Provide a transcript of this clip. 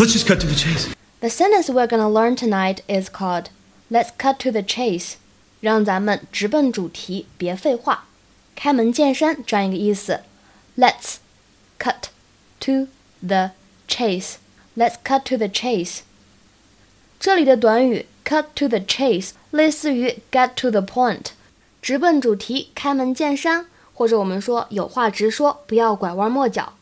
Let's just cut to the chase. The sentence we're gonna learn tonight is called "Let's cut to the chase." 让咱们直奔主题，别废话。开门见山这样一个意思。Let's cut to the chase. Let's cut to the chase. 这里的短语 cut to the chase 类似于 get to the point，直奔主题，开门见山，或者我们说有话直说，不要拐弯抹角。